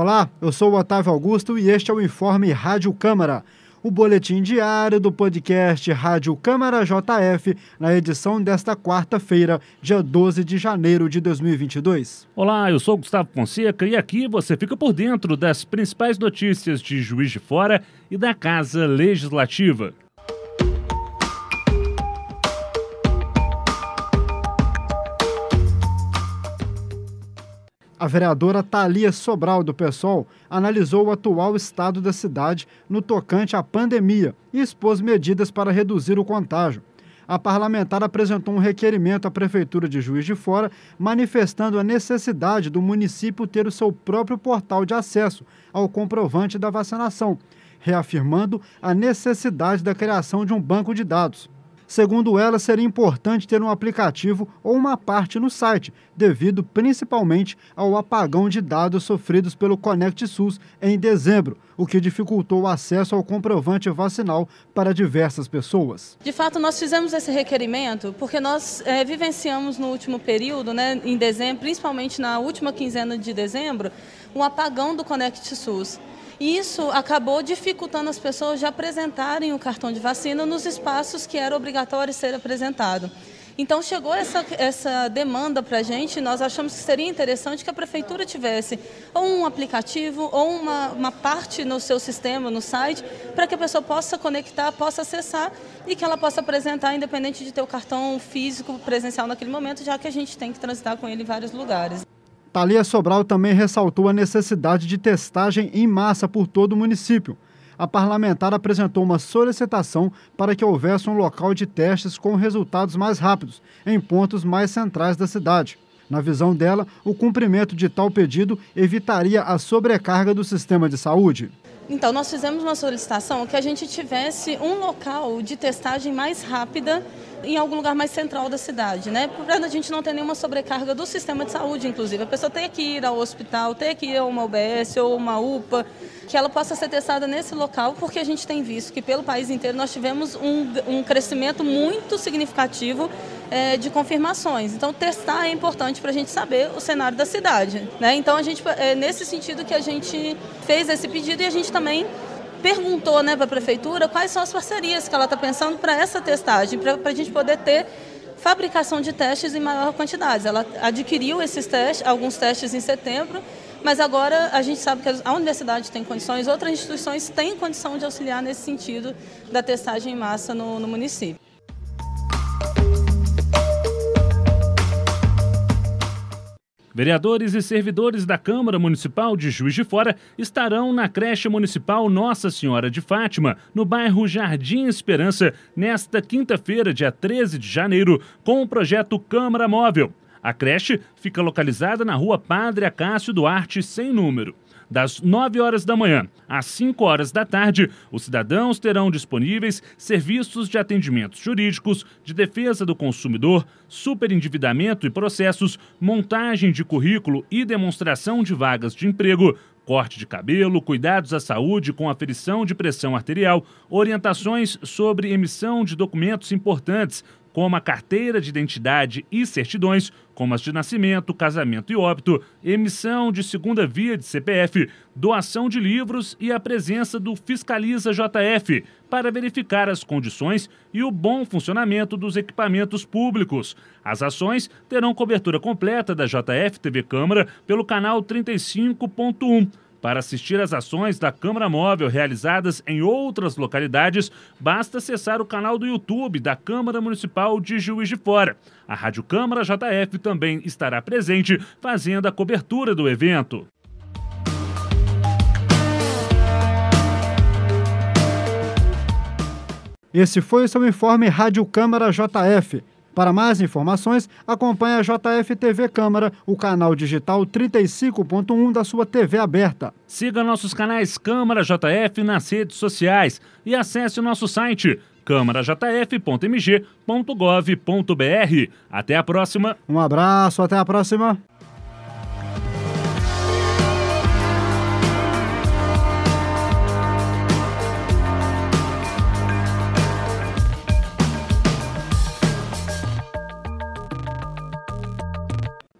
Olá, eu sou o Otávio Augusto e este é o Informe Rádio Câmara, o boletim diário do podcast Rádio Câmara JF, na edição desta quarta-feira, dia 12 de janeiro de 2022. Olá, eu sou Gustavo Fonseca e aqui você fica por dentro das principais notícias de Juiz de Fora e da Casa Legislativa. A vereadora Thalia Sobral, do PSOL, analisou o atual estado da cidade no tocante à pandemia e expôs medidas para reduzir o contágio. A parlamentar apresentou um requerimento à Prefeitura de Juiz de Fora, manifestando a necessidade do município ter o seu próprio portal de acesso ao comprovante da vacinação, reafirmando a necessidade da criação de um banco de dados. Segundo ela, seria importante ter um aplicativo ou uma parte no site, devido principalmente ao apagão de dados sofridos pelo Conect SUS em dezembro, o que dificultou o acesso ao comprovante vacinal para diversas pessoas. De fato, nós fizemos esse requerimento porque nós é, vivenciamos no último período, né, em dezembro, principalmente na última quinzena de dezembro, um apagão do Conect SUS. E isso acabou dificultando as pessoas de apresentarem o cartão de vacina nos espaços que era obrigatório ser apresentado. Então chegou essa, essa demanda para a gente, nós achamos que seria interessante que a prefeitura tivesse ou um aplicativo ou uma, uma parte no seu sistema, no site, para que a pessoa possa conectar, possa acessar e que ela possa apresentar, independente de ter o cartão físico presencial naquele momento, já que a gente tem que transitar com ele em vários lugares. Thalia Sobral também ressaltou a necessidade de testagem em massa por todo o município. A parlamentar apresentou uma solicitação para que houvesse um local de testes com resultados mais rápidos, em pontos mais centrais da cidade. Na visão dela, o cumprimento de tal pedido evitaria a sobrecarga do sistema de saúde. Então, nós fizemos uma solicitação que a gente tivesse um local de testagem mais rápida em algum lugar mais central da cidade, né? Para a gente não ter nenhuma sobrecarga do sistema de saúde, inclusive. A pessoa tem que ir ao hospital, tem que ir a uma UBS ou uma UPA, que ela possa ser testada nesse local, porque a gente tem visto que pelo país inteiro nós tivemos um, um crescimento muito significativo é, de confirmações. Então, testar é importante para a gente saber o cenário da cidade. Né? Então, a gente, é nesse sentido que a gente fez esse pedido e a gente também perguntou né, para a prefeitura quais são as parcerias que ela está pensando para essa testagem, para a gente poder ter fabricação de testes em maior quantidade. Ela adquiriu esses testes, alguns testes em setembro, mas agora a gente sabe que a universidade tem condições, outras instituições têm condição de auxiliar nesse sentido da testagem em massa no, no município. Vereadores e servidores da Câmara Municipal de Juiz de Fora estarão na creche municipal Nossa Senhora de Fátima, no bairro Jardim Esperança, nesta quinta-feira, dia 13 de janeiro, com o projeto Câmara Móvel. A creche fica localizada na rua Padre Acácio Duarte, sem número. Das 9 horas da manhã às 5 horas da tarde, os cidadãos terão disponíveis serviços de atendimentos jurídicos, de defesa do consumidor, superendividamento e processos, montagem de currículo e demonstração de vagas de emprego, corte de cabelo, cuidados à saúde com aferição de pressão arterial, orientações sobre emissão de documentos importantes, como a carteira de identidade e certidões, como as de nascimento, casamento e óbito, emissão de segunda via de CPF, doação de livros e a presença do Fiscaliza JF para verificar as condições e o bom funcionamento dos equipamentos públicos. As ações terão cobertura completa da JF TV Câmara pelo canal 35.1. Para assistir às ações da Câmara Móvel realizadas em outras localidades, basta acessar o canal do YouTube da Câmara Municipal de Juiz de Fora. A Rádio Câmara JF também estará presente fazendo a cobertura do evento. Esse foi o seu informe Rádio Câmara JF. Para mais informações, acompanhe a JF TV Câmara, o canal digital 35.1 da sua TV aberta. Siga nossos canais Câmara JF nas redes sociais e acesse o nosso site câmarajf.mg.gov.br. Até a próxima. Um abraço, até a próxima.